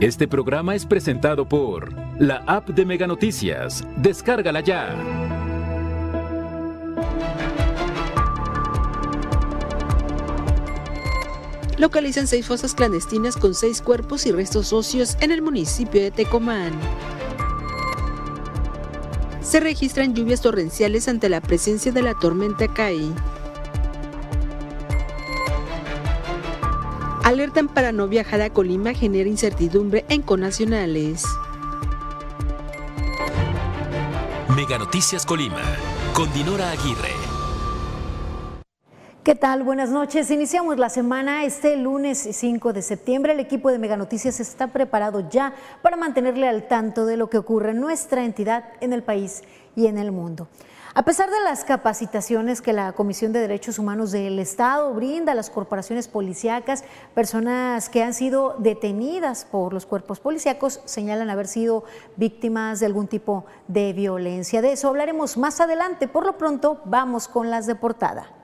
Este programa es presentado por la app de Mega Noticias. Descárgala ya. Localizan seis fosas clandestinas con seis cuerpos y restos óseos en el municipio de Tecomán. Se registran lluvias torrenciales ante la presencia de la tormenta Kai. Alertan para no viajar a Colima genera incertidumbre en conacionales. Mega Noticias Colima, con Dinora Aguirre. ¿Qué tal? Buenas noches. Iniciamos la semana este lunes 5 de septiembre. El equipo de Mega Noticias está preparado ya para mantenerle al tanto de lo que ocurre en nuestra entidad, en el país y en el mundo. A pesar de las capacitaciones que la Comisión de Derechos Humanos del Estado brinda a las corporaciones policíacas, personas que han sido detenidas por los cuerpos policíacos señalan haber sido víctimas de algún tipo de violencia. De eso hablaremos más adelante. Por lo pronto, vamos con las de portada.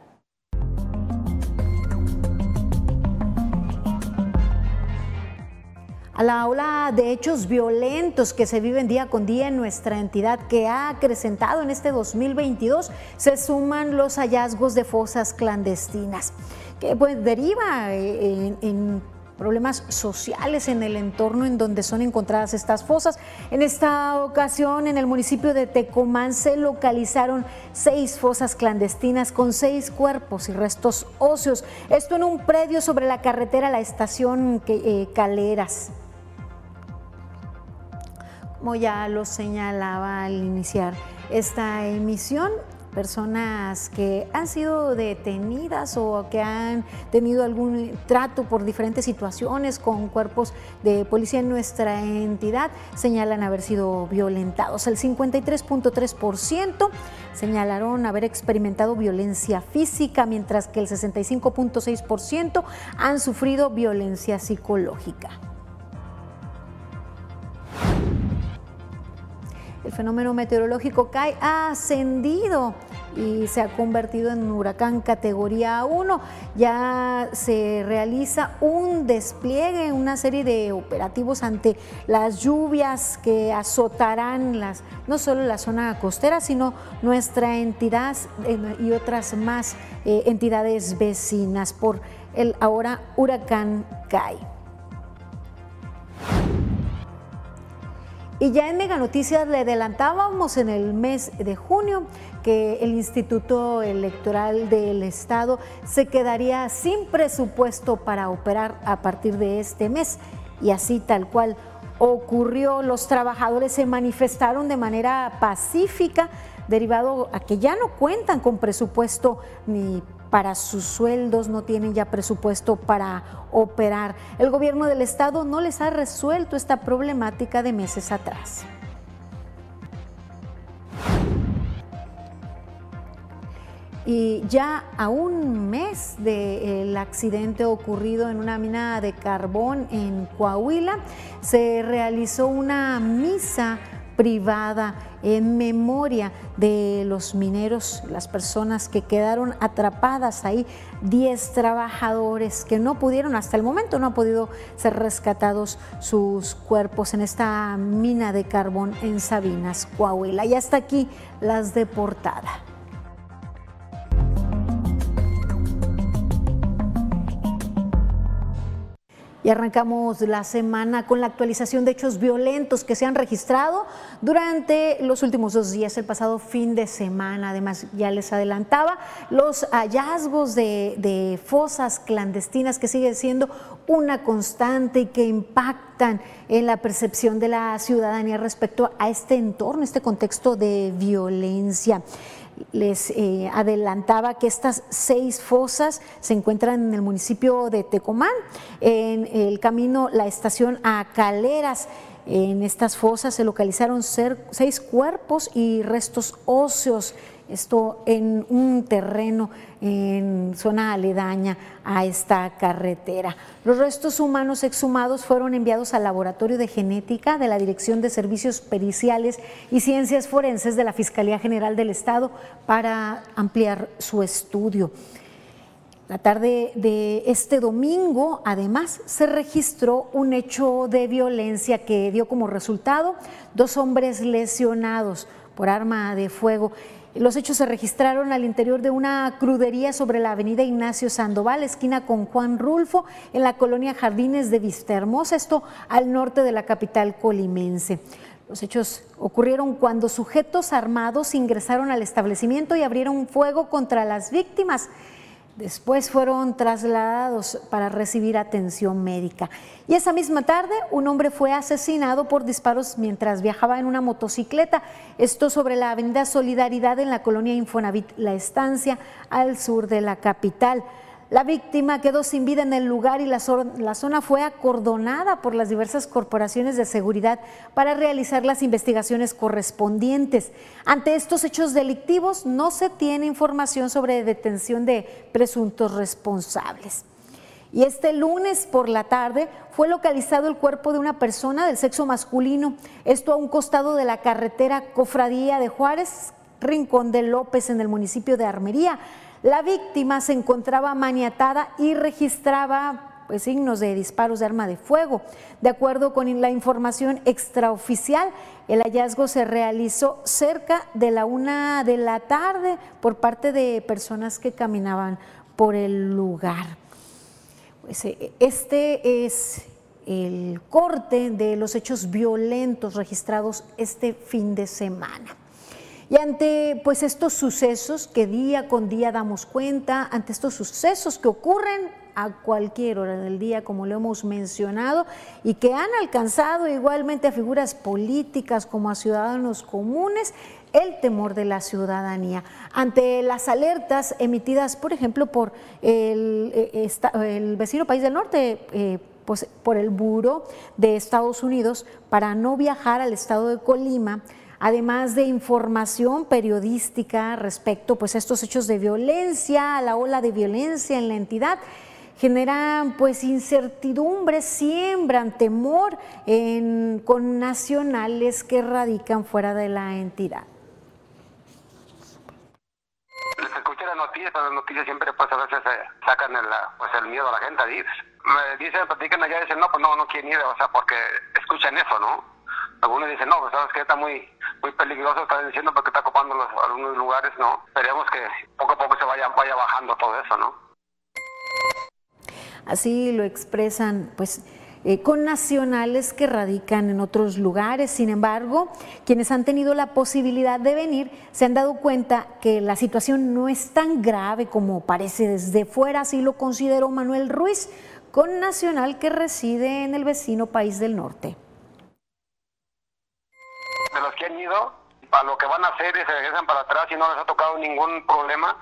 A la ola de hechos violentos que se viven día con día en nuestra entidad, que ha acrecentado en este 2022, se suman los hallazgos de fosas clandestinas, que pues deriva en, en problemas sociales en el entorno en donde son encontradas estas fosas. En esta ocasión, en el municipio de Tecomán, se localizaron seis fosas clandestinas con seis cuerpos y restos óseos. Esto en un predio sobre la carretera La Estación eh, Caleras como ya lo señalaba al iniciar esta emisión, personas que han sido detenidas o que han tenido algún trato por diferentes situaciones con cuerpos de policía en nuestra entidad señalan haber sido violentados. El 53.3% señalaron haber experimentado violencia física, mientras que el 65.6% han sufrido violencia psicológica. El fenómeno meteorológico CAI ha ascendido y se ha convertido en huracán categoría 1. Ya se realiza un despliegue, una serie de operativos ante las lluvias que azotarán las, no solo la zona costera, sino nuestra entidad eh, y otras más eh, entidades vecinas por el ahora huracán CAI. Y ya en Mega Noticias le adelantábamos en el mes de junio que el Instituto Electoral del Estado se quedaría sin presupuesto para operar a partir de este mes. Y así tal cual ocurrió, los trabajadores se manifestaron de manera pacífica derivado a que ya no cuentan con presupuesto ni para sus sueldos, no tienen ya presupuesto para operar. El gobierno del estado no les ha resuelto esta problemática de meses atrás. Y ya a un mes del accidente ocurrido en una mina de carbón en Coahuila, se realizó una misa privada en memoria de los mineros, las personas que quedaron atrapadas ahí, 10 trabajadores que no pudieron, hasta el momento no han podido ser rescatados sus cuerpos en esta mina de carbón en Sabinas, Coahuila. Y hasta aquí las de portada. Y arrancamos la semana con la actualización de hechos violentos que se han registrado durante los últimos dos días, el pasado fin de semana. Además, ya les adelantaba, los hallazgos de, fosas clandestinas que siguen siendo una constante y que impactan en la percepción de la ciudadanía respecto a este entorno, este contexto de violencia les eh, adelantaba que estas seis fosas se encuentran en el municipio de Tecomán, en el camino La Estación a Caleras. En estas fosas se localizaron seis cuerpos y restos óseos esto en un terreno en zona aledaña a esta carretera. Los restos humanos exhumados fueron enviados al Laboratorio de Genética de la Dirección de Servicios Periciales y Ciencias Forenses de la Fiscalía General del Estado para ampliar su estudio. La tarde de este domingo, además, se registró un hecho de violencia que dio como resultado dos hombres lesionados por arma de fuego. Los hechos se registraron al interior de una crudería sobre la avenida Ignacio Sandoval, esquina con Juan Rulfo, en la colonia Jardines de Vista Hermosa, esto al norte de la capital colimense. Los hechos ocurrieron cuando sujetos armados ingresaron al establecimiento y abrieron fuego contra las víctimas. Después fueron trasladados para recibir atención médica. Y esa misma tarde, un hombre fue asesinado por disparos mientras viajaba en una motocicleta. Esto sobre la avenida Solidaridad en la colonia Infonavit La Estancia, al sur de la capital. La víctima quedó sin vida en el lugar y la, zona fue acordonada por las diversas corporaciones de seguridad para realizar las investigaciones correspondientes. Ante estos hechos delictivos no se tiene información sobre detención de presuntos responsables. Y este lunes por la tarde fue localizado el cuerpo de una persona del sexo masculino, esto a un costado de la carretera Cofradía de Juárez, Rincón de López en el municipio de Armería. La víctima se encontraba maniatada y registraba pues, signos de disparos de arma de fuego. De acuerdo con la información extraoficial, el hallazgo se realizó cerca de la una de la tarde por parte de personas que caminaban por el lugar. Pues, eh, este es el corte de los hechos violentos registrados este fin de semana. Y ante pues estos sucesos que día con día damos cuenta, ante estos sucesos que ocurren a cualquier hora del día, como lo hemos mencionado, y que han alcanzado igualmente a figuras políticas como a ciudadanos comunes, el temor de la ciudadanía. Ante las alertas emitidas, por ejemplo, por el, eh, vecino país del norte, eh, pues, por el Buro de Estados Unidos, para no viajar al estado de Colima, además de información periodística respecto pues, a estos hechos de violencia, a la ola de violencia en la entidad, generan pues incertidumbre, siembran temor en, con nacionales que radican fuera de la entidad. Se escucha la noticia, las noticias siempre pues a veces sacan el, pues, el miedo a la gente. Dicen, platican allá, dicen, no, pues no, no quieren ir, o sea, porque escuchan eso, ¿no? Algunos dicen, no, pues sabes que está muy muy peligroso, está diciendo porque está ocupando los, algunos lugares, ¿no? Esperemos que poco a poco se vaya, vaya bajando todo eso, ¿no? Así lo expresan, pues, eh, con nacionales que radican en otros lugares. Sin embargo, quienes han tenido la posibilidad de venir se han dado cuenta que la situación no es tan grave como parece desde fuera, así lo consideró Manuel Ruiz, con nacional que reside en el vecino país del norte de los que han ido, para lo que van a hacer y se regresan para atrás y no les ha tocado ningún problema,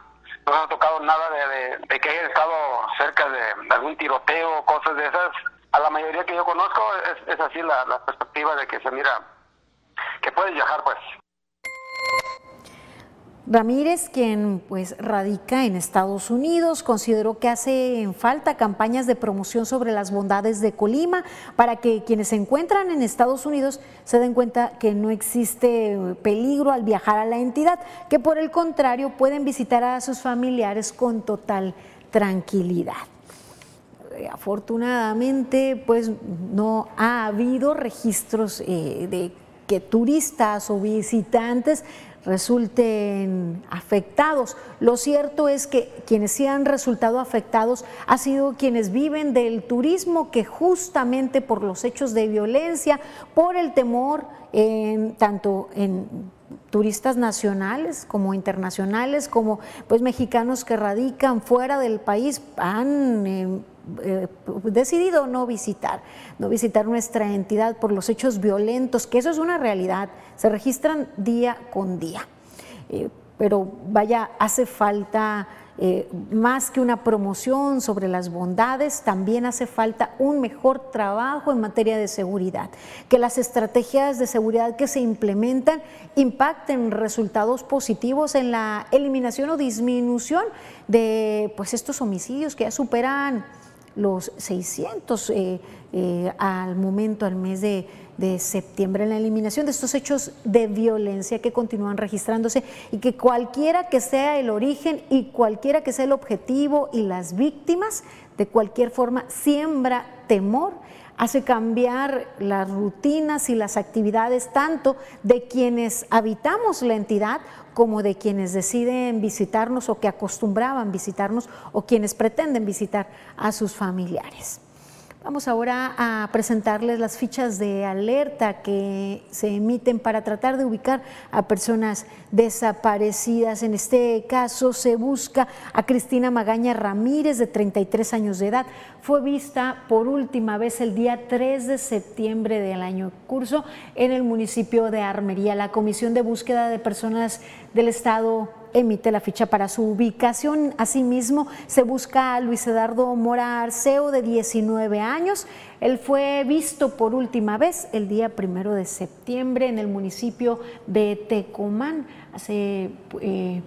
no les ha tocado nada de, que hayan estado cerca de, algún tiroteo, cosas de esas. A la mayoría que yo conozco es, así la, la perspectiva de que se mira que puedes viajar pues. Ramírez, quien pues radica en Estados Unidos, consideró que hace falta campañas de promoción sobre las bondades de Colima para que quienes se encuentran en Estados Unidos se den cuenta que no existe peligro al viajar a la entidad, que por el contrario pueden visitar a sus familiares con total tranquilidad. Afortunadamente, pues no ha habido registros eh, de que turistas o visitantes resulten afectados. Lo cierto es que quienes sí han resultado afectados ha sido quienes viven del turismo que justamente por los hechos de violencia, por el temor tanto en turistas nacionales como internacionales, como pues mexicanos que radican fuera del país han eh, eh, decidido no visitar, no visitar nuestra entidad por los hechos violentos, que eso es una realidad, se registran día con día. Eh, pero vaya, hace falta eh, más que una promoción sobre las bondades, también hace falta un mejor trabajo en materia de seguridad, que las estrategias de seguridad que se implementan impacten resultados positivos en la eliminación o disminución de pues, estos homicidios que ya superan los 600 eh, al momento, al mes de de septiembre, en la eliminación de estos hechos de violencia que continúan registrándose y que cualquiera que sea el origen y cualquiera que sea el objetivo y las víctimas, de cualquier forma siembra temor hace cambiar las rutinas y las actividades tanto de quienes habitamos la entidad como de quienes deciden visitarnos o que acostumbraban visitarnos o quienes pretenden visitar a sus familiares. Vamos ahora a presentarles las fichas de alerta que se emiten para tratar de ubicar a personas desaparecidas. En este caso se busca a Cristina Magaña Ramírez, de 33 años de edad. Fue vista por última vez el día 3 de septiembre del año curso en el municipio de Armería. La Comisión de Búsqueda de Personas del Estado emite la ficha para su ubicación. Asimismo, se busca a Luis Eduardo Mora Arceo, de 19 años. Él fue visto por última vez el día primero de septiembre en el municipio de Tecomán. Hace. Eh,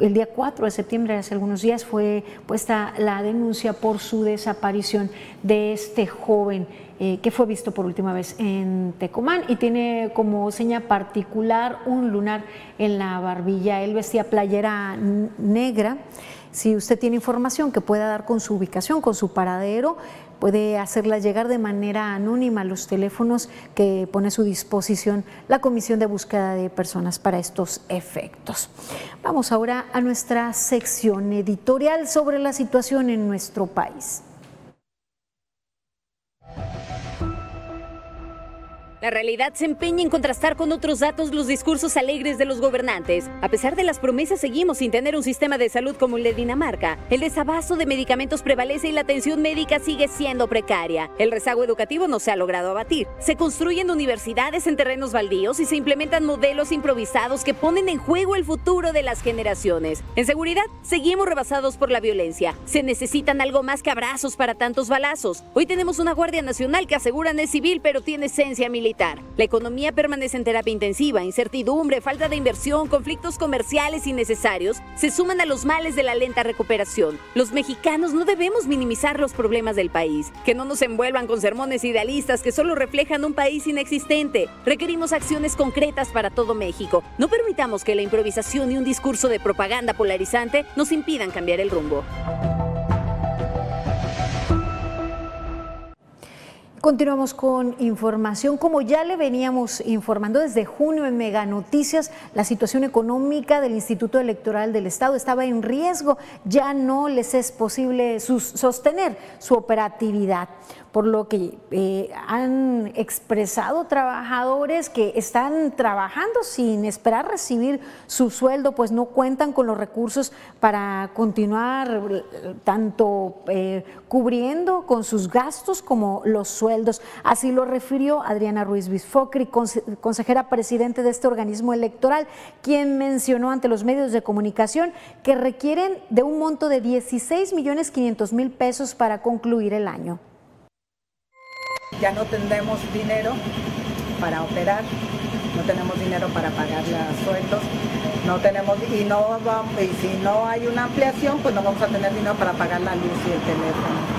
el día 4 de septiembre, hace algunos días, fue puesta la denuncia por su desaparición de este joven eh, que fue visto por última vez en Tecomán y tiene como seña particular un lunar en la barbilla. Él vestía playera negra. Si usted tiene información que pueda dar con su ubicación, con su paradero, puede hacerla llegar de manera anónima a los teléfonos que pone a su disposición la Comisión de Búsqueda de Personas para estos efectos. Vamos ahora a nuestra sección editorial sobre la situación en nuestro país. La realidad se empeña en contrastar con otros datos los discursos alegres de los gobernantes. A pesar de las promesas, seguimos sin tener un sistema de salud como el de Dinamarca. El desabasto de medicamentos prevalece y la atención médica sigue siendo precaria. El rezago educativo no se ha logrado abatir. Se construyen universidades en terrenos baldíos y se implementan modelos improvisados que ponen en juego el futuro de las generaciones. En seguridad, seguimos rebasados por la violencia. Se necesitan algo más que abrazos para tantos balazos. Hoy tenemos una Guardia Nacional que aseguran es civil pero tiene esencia militar. La economía permanece en terapia intensiva, incertidumbre, falta de inversión, conflictos comerciales innecesarios se suman a los males de la lenta recuperación. Los mexicanos no debemos minimizar los problemas del país, que no nos envuelvan con sermones idealistas que solo reflejan un país inexistente. Requerimos acciones concretas para todo México. No permitamos que la improvisación y un discurso de propaganda polarizante nos impidan cambiar el rumbo. Continuamos con información. Como ya le veníamos informando desde junio en Mega Noticias, la situación económica del Instituto Electoral del Estado estaba en riesgo. Ya no les es posible sostener su operatividad por lo que eh, han expresado trabajadores que están trabajando sin esperar recibir su sueldo, pues no cuentan con los recursos para continuar eh, tanto eh, cubriendo con sus gastos como los sueldos. Así lo refirió Adriana Ruiz Bisfocri, consejera presidente de este organismo electoral, quien mencionó ante los medios de comunicación que requieren de un monto de 16 millones 500 mil pesos para concluir el año ya no tendremos dinero para operar, no tenemos dinero para pagar los sueldos, no tenemos y no y si no hay una ampliación, pues no vamos a tener dinero para pagar la luz y el teléfono.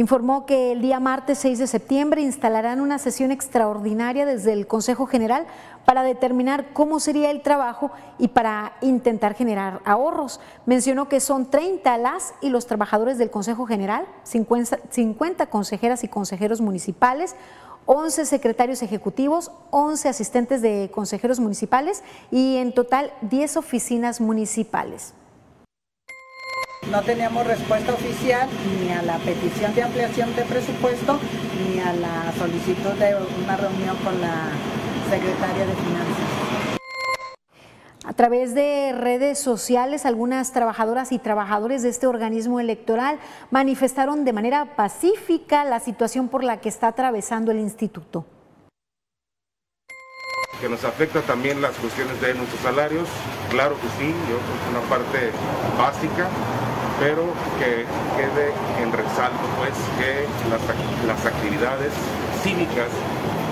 Informó que el día martes 6 de septiembre instalarán una sesión extraordinaria desde el Consejo General para determinar cómo sería el trabajo y para intentar generar ahorros. Mencionó que son 30 las y los trabajadores del Consejo General, 50, 50 consejeras y consejeros municipales, 11 secretarios ejecutivos, 11 asistentes de consejeros municipales y en total 10 oficinas municipales. No teníamos respuesta oficial ni a la petición de ampliación de presupuesto ni a la solicitud de una reunión con la secretaria de Finanzas. A través de redes sociales, algunas trabajadoras y trabajadores de este organismo electoral manifestaron de manera pacífica la situación por la que está atravesando el instituto. Que nos afecta también las cuestiones de nuestros salarios, claro que sí, yo creo que es una parte básica, pero que quede en resalto pues que las, las actividades cívicas,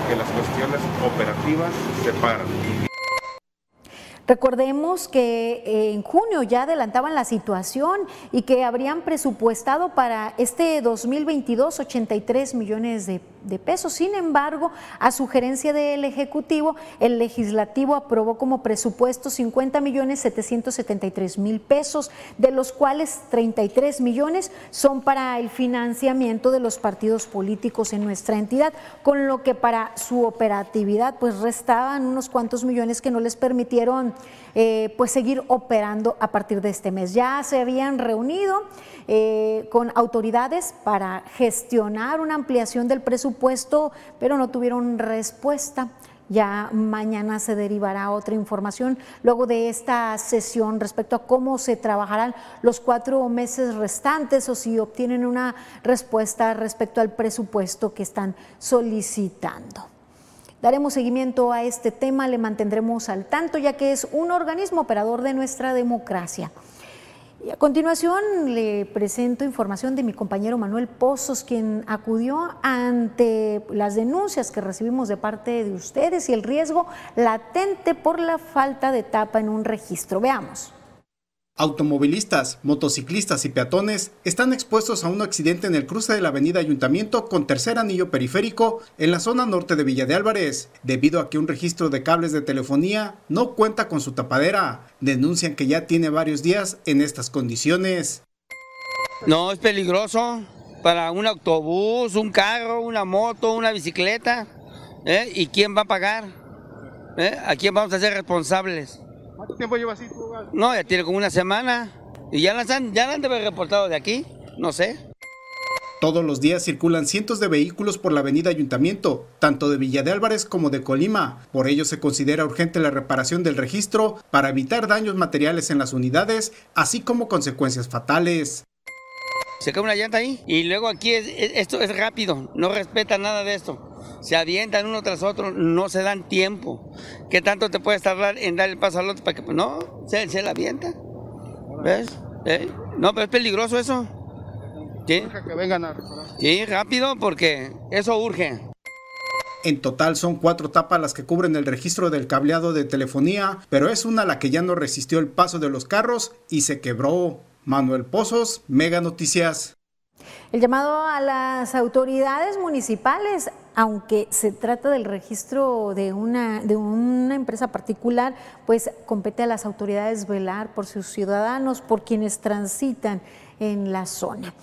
que las cuestiones operativas se paran. Recordemos que eh, en junio ya adelantaban la situación y que habrían presupuestado para este 2022 83 millones de, pesos. Sin embargo, a sugerencia del Ejecutivo, el Legislativo aprobó como presupuesto 50 millones 773 mil pesos, de los cuales 33 millones son para el financiamiento de los partidos políticos en nuestra entidad, con lo que para su operatividad pues restaban unos cuantos millones que no les permitieron eh, pues seguir operando a partir de este mes. Ya se habían reunido eh, con autoridades para gestionar una ampliación del presupuesto, pero no tuvieron respuesta. Ya mañana se derivará otra información luego de esta sesión respecto a cómo se trabajarán los cuatro meses restantes o si obtienen una respuesta respecto al presupuesto que están solicitando. Daremos seguimiento a este tema, le mantendremos al tanto, ya que es un organismo operador de nuestra democracia. Y a continuación le presento información de mi compañero Manuel Pozos, quien acudió ante las denuncias que recibimos de parte de ustedes y el riesgo latente por la falta de tapa en un registro. Veamos. Automovilistas, motociclistas y peatones están expuestos a un accidente en el cruce de la avenida Ayuntamiento con tercer anillo periférico en la zona norte de Villa de Álvarez, debido a que un registro de cables de telefonía no cuenta con su tapadera. Denuncian que ya tiene varios días en estas condiciones. No, es peligroso para un autobús, un carro, una moto, una bicicleta. ¿eh? ¿Y quién va a pagar? ¿Eh? ¿A quién vamos a ser responsables? ¿Cuánto tiempo lleva así tu No, ya tiene como una semana. Y ya las han, ya han de haber reportado de aquí, no sé. Todos los días circulan cientos de vehículos por la avenida Ayuntamiento, tanto de Villa de Álvarez como de Colima. Por ello se considera urgente la reparación del registro para evitar daños materiales en las unidades, así como consecuencias fatales. Se cae una llanta ahí y luego aquí esto es rápido, no respeta nada de esto se avientan uno tras otro, no se dan tiempo. ¿Qué tanto te puedes tardar en dar el paso al otro para que, pues, no, se, se la avienta? ¿Ves? ¿Eh? No, pero es peligroso eso. ¿Sí? Que vengan a Sí, rápido, porque eso urge. En total son cuatro tapas las que cubren el registro del cableado de telefonía, pero es una la que ya no resistió el paso de los carros y se quebró. Manuel Pozos, Mega Noticias. El llamado a las autoridades municipales, aunque se trata del registro de una, de una empresa particular, pues compete a las autoridades velar por sus ciudadanos, por quienes transitan en la zona.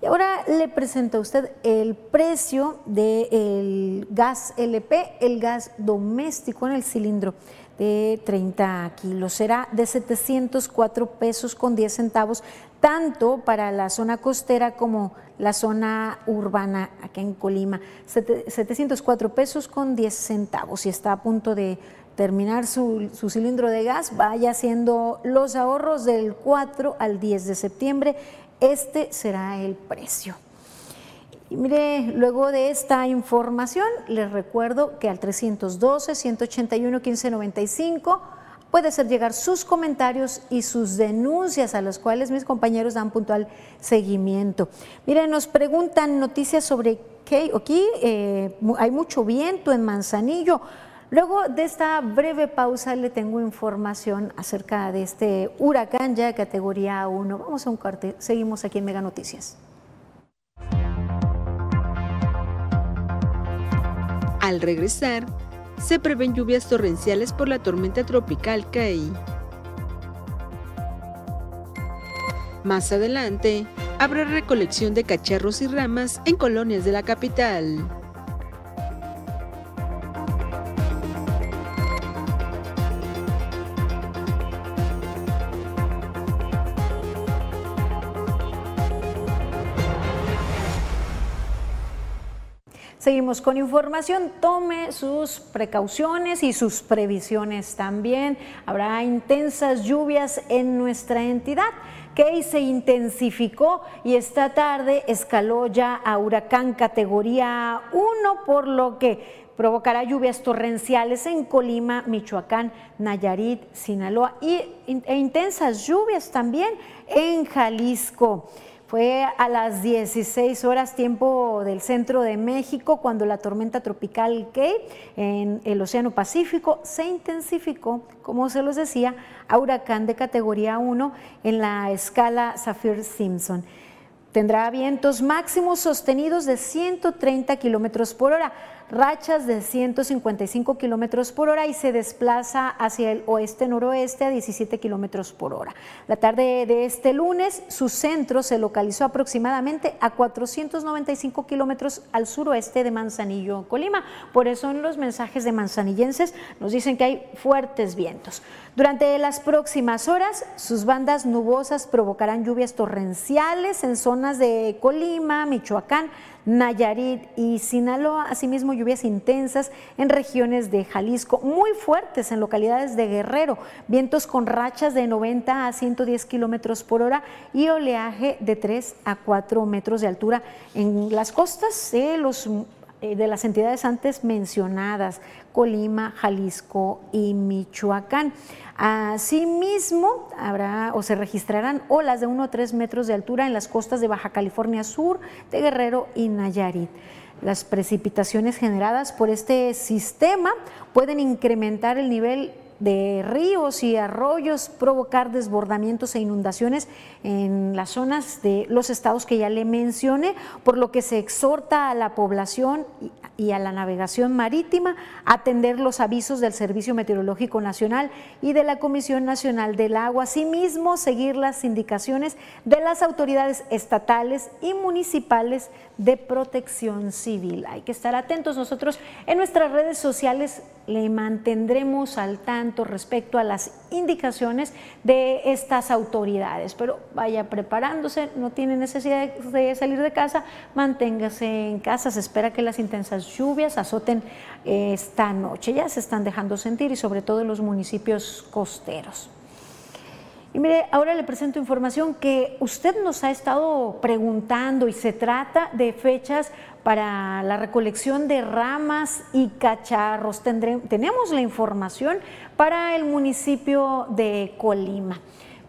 Y ahora le presento a usted el precio del gas LP, el gas doméstico en el cilindro de 30 kilos. Será de 704 pesos con 10 centavos, tanto para la zona costera como la zona urbana acá en Colima. 704 pesos con 10 centavos. Y está a punto de terminar su, su, cilindro de gas, vaya haciendo los ahorros del 4 al 10 de septiembre. Este será el precio. Y mire, luego de esta información, les recuerdo que al 312-181-1595 puede hacer llegar sus comentarios y sus denuncias a los cuales mis compañeros dan puntual seguimiento. Mire, nos preguntan noticias sobre que aquí eh, hay mucho viento en Manzanillo. Luego de esta breve pausa le tengo información acerca de este huracán ya de categoría 1. Vamos a un corte, seguimos aquí en Mega Noticias. Al regresar, se prevén lluvias torrenciales por la tormenta tropical Kai. Más adelante, habrá recolección de cacharros y ramas en colonias de la capital. Seguimos con información. Tome sus precauciones y sus previsiones también. Habrá intensas lluvias en nuestra entidad. que se intensificó y esta tarde escaló ya a huracán categoría 1, por lo que provocará lluvias torrenciales en Colima, Michoacán, Nayarit, Sinaloa y, e intensas lluvias también en Jalisco. Fue a las 16 horas tiempo del centro de México cuando la tormenta tropical Kay en el Océano Pacífico se intensificó, como se los decía, a huracán de categoría 1 en la escala Saffir-Simpson. Tendrá vientos máximos sostenidos de 130 kilómetros por hora rachas de 155 kilómetros por hora y se desplaza hacia el oeste-noroeste a 17 kilómetros por hora. La tarde de este lunes, su centro se localizó aproximadamente a 495 kilómetros al suroeste de Manzanillo, Colima. Por eso en los mensajes de manzanillenses nos dicen que hay fuertes vientos. Durante las próximas horas, sus bandas nubosas provocarán lluvias torrenciales en zonas de Colima, Michoacán, Nayarit y Sinaloa, asimismo lluvias intensas en regiones de Jalisco, muy fuertes en localidades de Guerrero, vientos con rachas de 90 a 110 kilómetros por hora y oleaje de 3 a 4 metros de altura en las costas de los eh, de las entidades antes mencionadas, Colima, Jalisco y Michoacán. Asimismo, habrá o se registrarán olas de 1 a 3 metros de altura en las costas de Baja California Sur, de Guerrero y Nayarit. Las precipitaciones generadas por este sistema pueden incrementar el nivel de ríos y arroyos, provocar desbordamientos e inundaciones en las zonas de los estados que ya le mencioné, por lo que se exhorta a la población y a la navegación marítima a atender los avisos del Servicio Meteorológico Nacional y de la Comisión Nacional del Agua, asimismo seguir las indicaciones de las autoridades estatales y municipales de protección civil. Hay que estar atentos. Nosotros en nuestras redes sociales le mantendremos al tanto respecto a las indicaciones de estas autoridades. Pero vaya preparándose, no tiene necesidad de salir de casa, manténgase en casa. Se espera que las intensas lluvias azoten esta noche. Ya se están dejando sentir y sobre todo en los municipios costeros. Y mire, ahora le presento información que usted nos ha estado preguntando y se trata de fechas para la recolección de ramas y cacharros. tenemos la información para el municipio de Colima.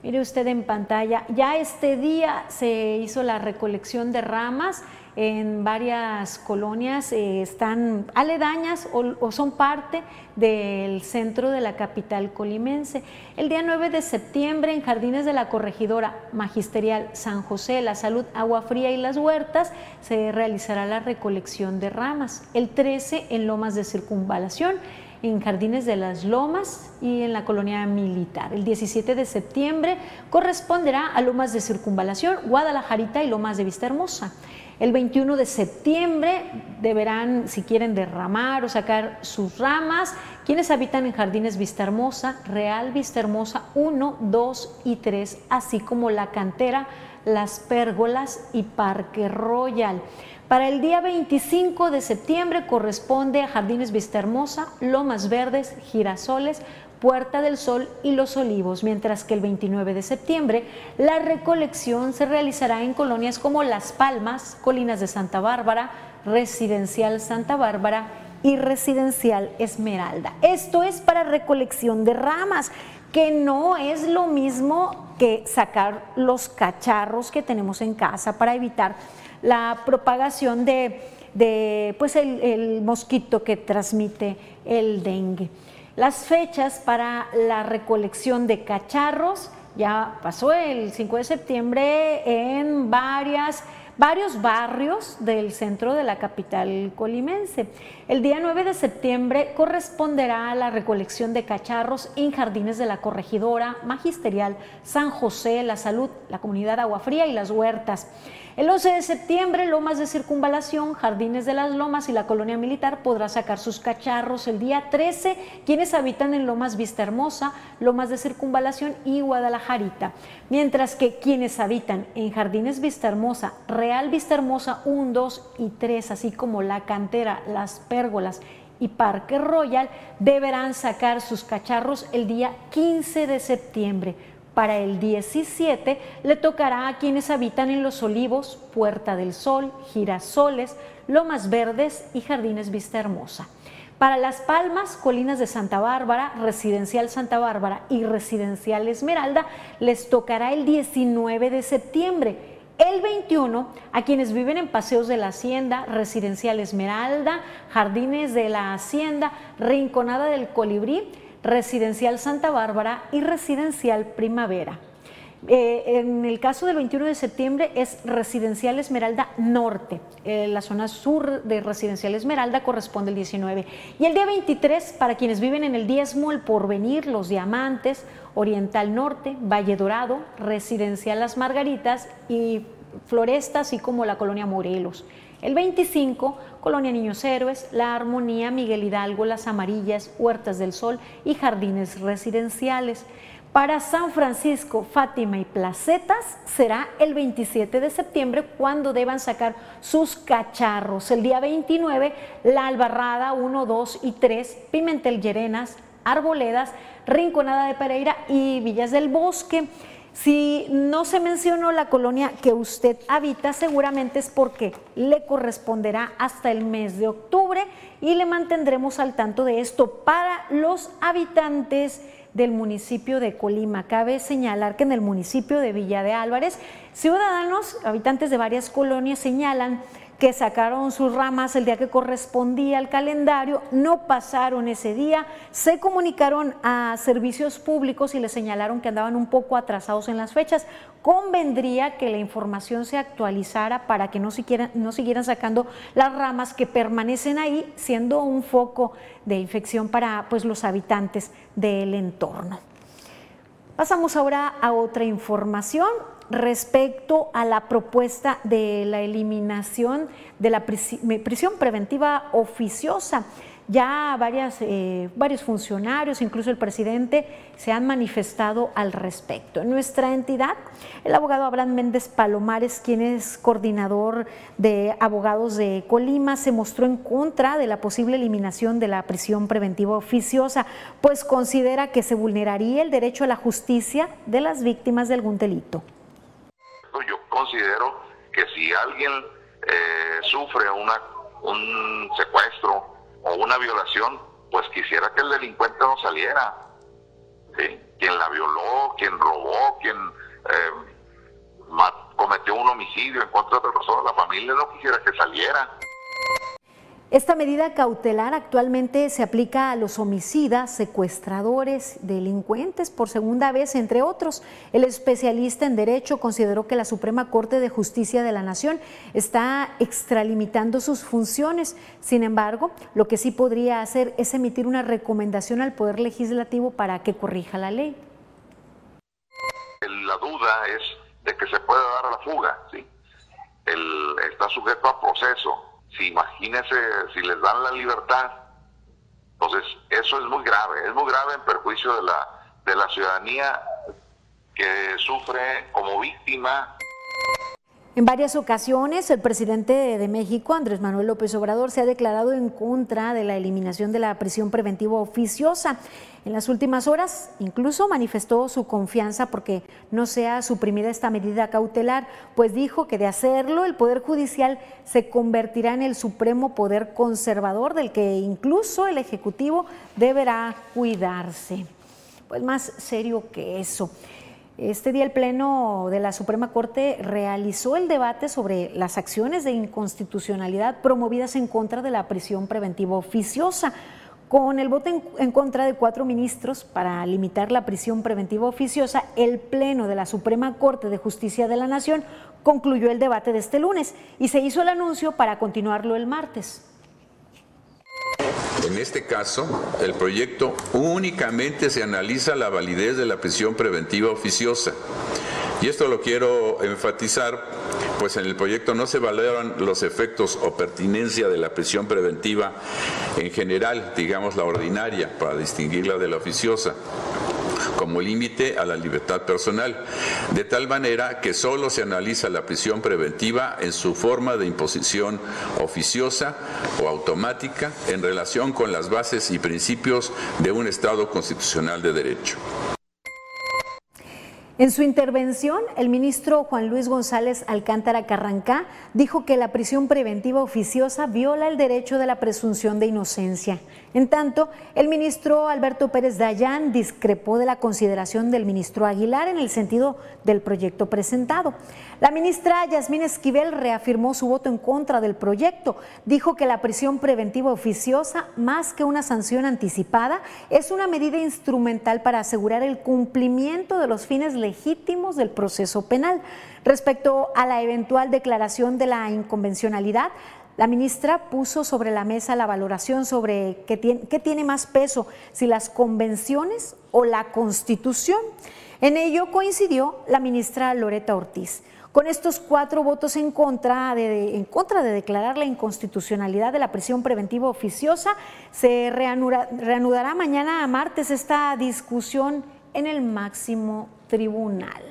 Mire usted en pantalla, ya este día se hizo la recolección de ramas en varias colonias eh, están aledañas o, son parte del centro de la capital colimense. El día 9 de septiembre en Jardines de la Corregidora Magisterial San José, La Salud, Agua Fría y Las Huertas se realizará la recolección de ramas. El 13 en Lomas de Circunvalación en Jardines de las Lomas y en la colonia militar. El 17 de septiembre corresponderá a Lomas de Circunvalación, Guadalajarita y Lomas de Vista Hermosa. El 21 de septiembre deberán, si quieren derramar o sacar sus ramas, quienes habitan en Jardines Vista Hermosa, Real Vista Hermosa 1, 2 y 3, así como la cantera, las pérgolas y Parque Royal. Para el día 25 de septiembre corresponde a Jardines Vista Hermosa, Lomas Verdes, Girasoles, Puerta del Sol y Los Olivos, mientras que el 29 de septiembre la recolección se realizará en colonias como Las Palmas, Colinas de Santa Bárbara, Residencial Santa Bárbara y Residencial Esmeralda. Esto es para recolección de ramas, que no es lo mismo que sacar los cacharros que tenemos en casa para evitar la propagación de, pues el mosquito que transmite el dengue. Las fechas para la recolección de cacharros ya pasó el 5 de septiembre en varias varios barrios del centro de la capital colimense. El día 9 de septiembre corresponderá a la recolección de cacharros en jardines de la corregidora, magisterial, San José, La Salud, la comunidad Agua Fría y las huertas. El 11 de septiembre, Lomas de Circunvalación, Jardines de las Lomas y la Colonia Militar podrá sacar sus cacharros el día 13, quienes habitan en Lomas Vista Hermosa, Lomas de Circunvalación y Guadalajarita. Mientras que quienes habitan en Jardines Vista Hermosa, Real Vista Hermosa 1, 2 y 3, así como La Cantera, Las Pérgolas y Parque Royal, deberán sacar sus cacharros el día 15 de septiembre. Para el 17 le tocará a quienes habitan en Los Olivos, Puerta del Sol, Girasoles, Lomas Verdes y Jardines Vista Hermosa. Para Las Palmas, Colinas de Santa Bárbara, Residencial Santa Bárbara y Residencial Esmeralda les tocará el 19 de septiembre El 21, a quienes viven en Paseos de la Hacienda, Residencial Esmeralda, Jardines de la Hacienda, Rinconada del Colibrí, Residencial Santa Bárbara y Residencial Primavera. Eh, en el caso del 21 de septiembre es Residencial Esmeralda Norte. Eh, la zona sur de Residencial Esmeralda corresponde el 19. Y el día 23, para quienes viven en el Diezmo, el Porvenir, Los Diamantes, Oriental Norte, Valle Dorado, Residencial Las Margaritas y Floresta, así como la colonia Morelos. El 25, Colonia Niños Héroes, La Armonía, Miguel Hidalgo, Las Amarillas, Huertas del Sol y Jardines Residenciales. Para San Francisco, Fátima y Placetas será el 27 de septiembre cuando deban sacar sus cacharros. El día 29, La Albarrada 1, 2 y 3, Pimentel Llerenas, Arboledas, Rinconada de Pereira y Villas del Bosque. Si no se mencionó la colonia que usted habita, seguramente es porque le corresponderá hasta el mes de octubre y le mantendremos al tanto de esto para los habitantes del municipio de Colima. Cabe señalar que en el municipio de Villa de Álvarez, ciudadanos, habitantes de varias colonias señalan que sacaron sus ramas el día que correspondía al calendario, no pasaron ese día, se comunicaron a servicios públicos y les señalaron que andaban un poco atrasados en las fechas. Convendría que la información se actualizara para que no, no siguieran sacando las ramas que permanecen ahí, siendo un foco de infección para pues, los habitantes del entorno. Pasamos ahora a otra información respecto a la propuesta de la eliminación de la prisión preventiva oficiosa. Ya eh, varios funcionarios, incluso el presidente, se han manifestado al respecto. En nuestra entidad, el abogado Abraham Méndez Palomares, quien es coordinador de abogados de Colima, se mostró en contra de la posible eliminación de la prisión preventiva oficiosa, pues considera que se vulneraría el derecho a la justicia de las víctimas de algún delito. Considero que si alguien eh, sufre una, un secuestro o una violación, pues quisiera que el delincuente no saliera. Quien la violó, quien robó, quien eh, cometió un homicidio en contra de otra persona, la familia no quisiera que saliera. Esta medida cautelar actualmente se aplica a los homicidas, secuestradores, delincuentes por segunda vez, entre otros. El especialista en derecho consideró que la Suprema Corte de Justicia de la Nación está extralimitando sus funciones. Sin embargo, lo que sí podría hacer es emitir una recomendación al Poder Legislativo para que corrija la ley. La duda es de que se pueda dar a la fuga, ¿sí? está sujeto a proceso si imagínese si les dan la libertad, entonces eso es muy grave, es muy grave en perjuicio de la, de la ciudadanía que sufre como víctima en varias ocasiones, el presidente de México, Andrés Manuel López Obrador, se ha declarado en contra de la eliminación de la prisión preventiva oficiosa. En las últimas horas, incluso manifestó su confianza porque no sea suprimida esta medida cautelar, pues dijo que de hacerlo, el Poder Judicial se convertirá en el supremo poder conservador del que incluso el Ejecutivo deberá cuidarse. Pues más serio que eso. Este día el Pleno de la Suprema Corte realizó el debate sobre las acciones de inconstitucionalidad promovidas en contra de la prisión preventiva oficiosa. Con el voto en, contra de cuatro ministros para limitar la prisión preventiva oficiosa, el Pleno de la Suprema Corte de Justicia de la Nación concluyó el debate de este lunes y se hizo el anuncio para continuarlo el martes. En este caso, el proyecto únicamente se analiza la validez de la prisión preventiva oficiosa. Y esto lo quiero enfatizar, pues en el proyecto no se valoran los efectos o pertinencia de la prisión preventiva en general, digamos la ordinaria, para distinguirla de la oficiosa como límite a la libertad personal, de tal manera que solo se analiza la prisión preventiva en su forma de imposición oficiosa o automática en relación con las bases y principios de un Estado constitucional de derecho. En su intervención, el ministro Juan Luis González Alcántara Carrancá dijo que la prisión preventiva oficiosa viola el derecho de la presunción de inocencia. En tanto, el ministro Alberto Pérez Dayán discrepó de la consideración del ministro Aguilar en el sentido del proyecto presentado. La ministra Yasmín Esquivel reafirmó su voto en contra del proyecto. Dijo que la prisión preventiva oficiosa, más que una sanción anticipada, es una medida instrumental para asegurar el cumplimiento de los fines legítimos del proceso penal. Respecto a la eventual declaración de la inconvencionalidad, la ministra puso sobre la mesa la valoración sobre qué tiene, qué tiene más peso, si las convenciones o la constitución. En ello coincidió la ministra Loreta Ortiz. Con estos cuatro votos en contra, de, en contra de declarar la inconstitucionalidad de la prisión preventiva oficiosa, se reanudará mañana a martes esta discusión en el máximo tribunal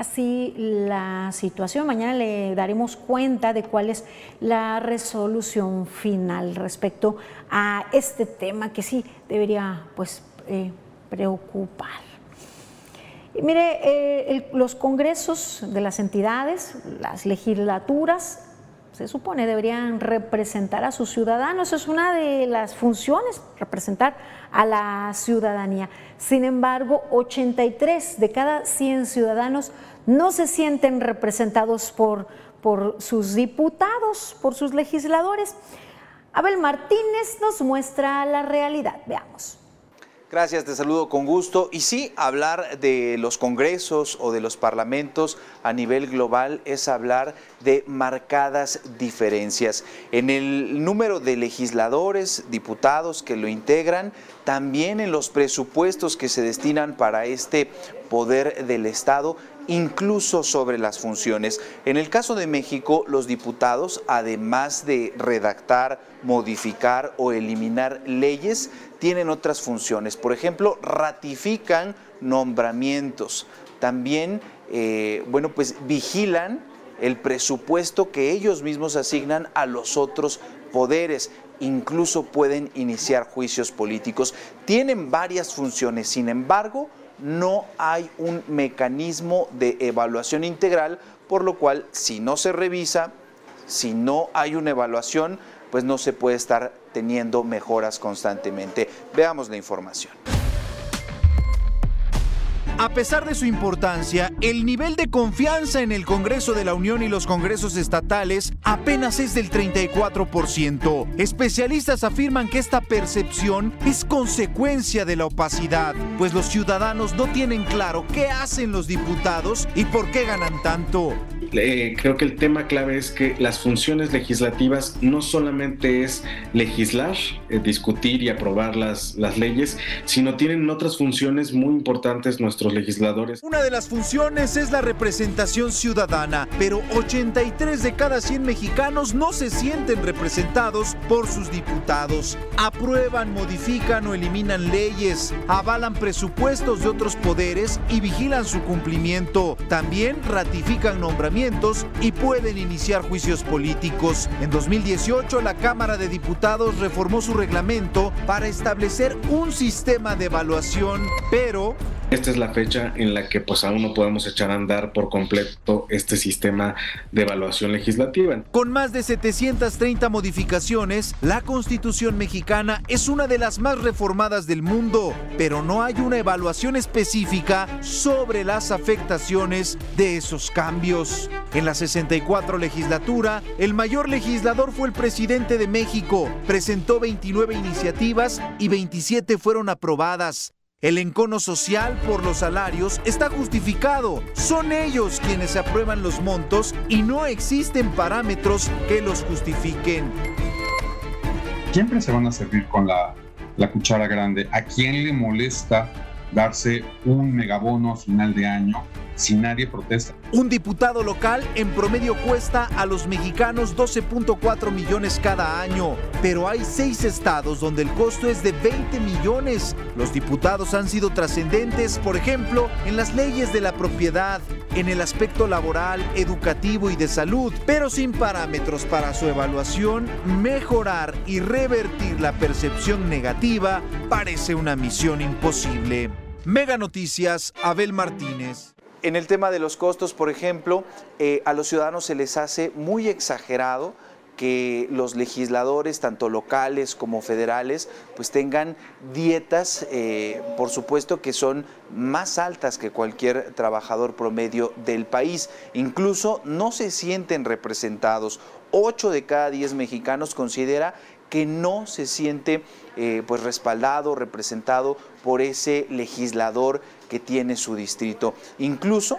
así la situación. Mañana le daremos cuenta de cuál es la resolución final respecto a este tema que sí debería pues, eh, preocupar. mire, eh, los congresos de las entidades, las legislaturas, se supone deberían representar a sus ciudadanos. Es una de las funciones, representar a la ciudadanía. Sin embargo, 83 de cada 100 ciudadanos no se sienten representados por, por sus diputados, por sus legisladores. Abel Martínez nos muestra la realidad. Veamos. Gracias, te saludo con gusto. Y sí, hablar de los congresos o de los parlamentos a nivel global es hablar de marcadas diferencias. En el número de legisladores, diputados que lo integran, también en los presupuestos que se destinan para este poder del Estado, incluso sobre las funciones. En el caso de México, los diputados, además de redactar, modificar o eliminar leyes, tienen otras funciones. Por ejemplo, ratifican nombramientos. También, eh, bueno, pues vigilan el presupuesto que ellos mismos asignan a los otros poderes incluso pueden iniciar juicios políticos. Tienen varias funciones, sin embargo, no hay un mecanismo de evaluación integral, por lo cual si no se revisa, si no hay una evaluación, pues no se puede estar teniendo mejoras constantemente. Veamos la información. A pesar de su importancia, el nivel de confianza en el Congreso de la Unión y los congresos estatales apenas es del 34%. Especialistas afirman que esta percepción es consecuencia de la opacidad, pues los ciudadanos no tienen claro qué hacen los diputados y por qué ganan tanto. Eh, creo que el tema clave es que las funciones legislativas no solamente es legislar, eh, discutir y aprobar las, las leyes, sino tienen otras funciones muy importantes nuestros legisladores. Una de las funciones es la representación ciudadana, pero 83 de cada 100 mexicanos no se sienten representados por sus diputados. Aprueban, modifican o eliminan leyes, avalan presupuestos de otros poderes y vigilan su cumplimiento. También ratifican nombramientos y pueden iniciar juicios políticos. En 2018, la Cámara de Diputados reformó su reglamento para establecer un sistema de evaluación, pero esta es la fecha en la que pues aún no podemos echar a andar por completo este sistema de evaluación legislativa. Con más de 730 modificaciones, la Constitución mexicana es una de las más reformadas del mundo, pero no hay una evaluación específica sobre las afectaciones de esos cambios. En la 64 legislatura, el mayor legislador fue el presidente de México. Presentó 29 iniciativas y 27 fueron aprobadas. El encono social por los salarios está justificado. Son ellos quienes aprueban los montos y no existen parámetros que los justifiquen. Siempre se van a servir con la, la cuchara grande. ¿A quién le molesta darse un megabono a final de año si nadie protesta. Un diputado local en promedio cuesta a los mexicanos 12.4 millones cada año, pero hay seis estados donde el costo es de 20 millones. Los diputados han sido trascendentes, por ejemplo, en las leyes de la propiedad, en el aspecto laboral, educativo y de salud, pero sin parámetros para su evaluación, mejorar y revertir la percepción negativa parece una misión imposible. Mega Noticias, Abel Martínez. En el tema de los costos, por ejemplo, eh, a los ciudadanos se les hace muy exagerado que los legisladores, tanto locales como federales, pues tengan dietas, eh, por supuesto, que son más altas que cualquier trabajador promedio del país. Incluso no se sienten representados. Ocho de cada diez mexicanos considera que no se siente eh, pues respaldado, representado por ese legislador que tiene su distrito. Incluso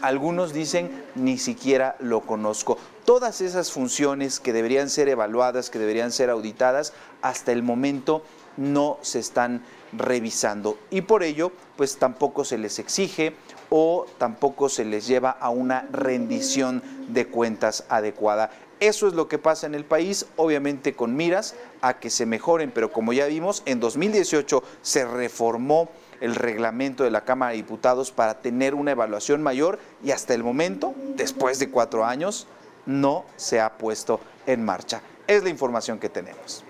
algunos dicen ni siquiera lo conozco todas esas funciones que deberían ser evaluadas, que deberían ser auditadas, hasta el momento no se están revisando y por ello pues tampoco se les exige o tampoco se les lleva a una rendición de cuentas adecuada. Eso es lo que pasa en el país, obviamente con miras a que se mejoren, pero como ya vimos, en 2018 se reformó el reglamento de la Cámara de Diputados para tener una evaluación mayor y hasta el momento, después de cuatro años, no se ha puesto en marcha. Es la información que tenemos.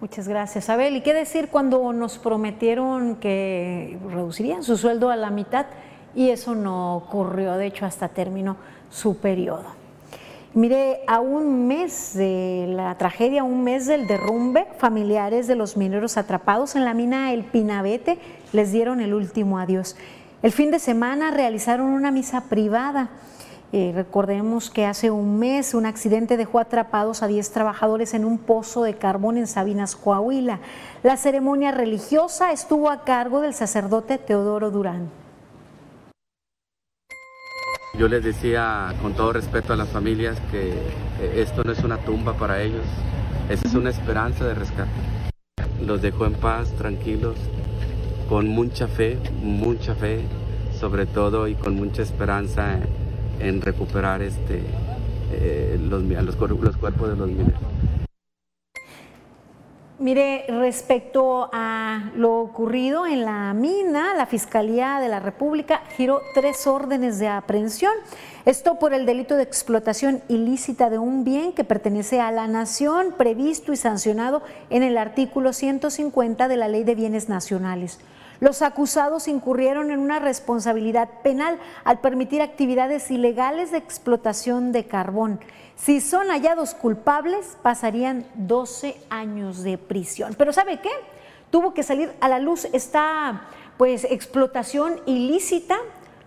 Muchas gracias, Abel. ¿Y qué decir cuando nos prometieron que reducirían su sueldo a la mitad y eso no ocurrió? De hecho, hasta terminó su periodo. Mire, a un mes de la tragedia, un mes del derrumbe, familiares de los mineros atrapados en la mina El Pinabete les dieron el último adiós. El fin de semana realizaron una misa privada. Eh, recordemos que hace un mes un accidente dejó atrapados a 10 trabajadores en un pozo de carbón en Sabinas, Coahuila. La ceremonia religiosa estuvo a cargo del sacerdote Teodoro Durán. Yo les decía con todo respeto a las familias que esto no es una tumba para ellos, esa es una esperanza de rescate. Los dejó en paz, tranquilos, con mucha fe, mucha fe, sobre todo y con mucha esperanza en, recuperar este, eh, los, los, los cuerpos de los mineros. Mire, respecto a lo ocurrido en la mina, la Fiscalía de la República giró tres órdenes de aprehensión. Esto por el delito de explotación ilícita de un bien que pertenece a la nación, previsto y sancionado en el artículo 150 de la Ley de Bienes Nacionales. Los acusados incurrieron en una responsabilidad penal al permitir actividades ilegales de explotación de carbón. Si son hallados culpables, pasarían 12 años de prisión. Pero ¿sabe qué? Tuvo que salir a la luz esta pues explotación ilícita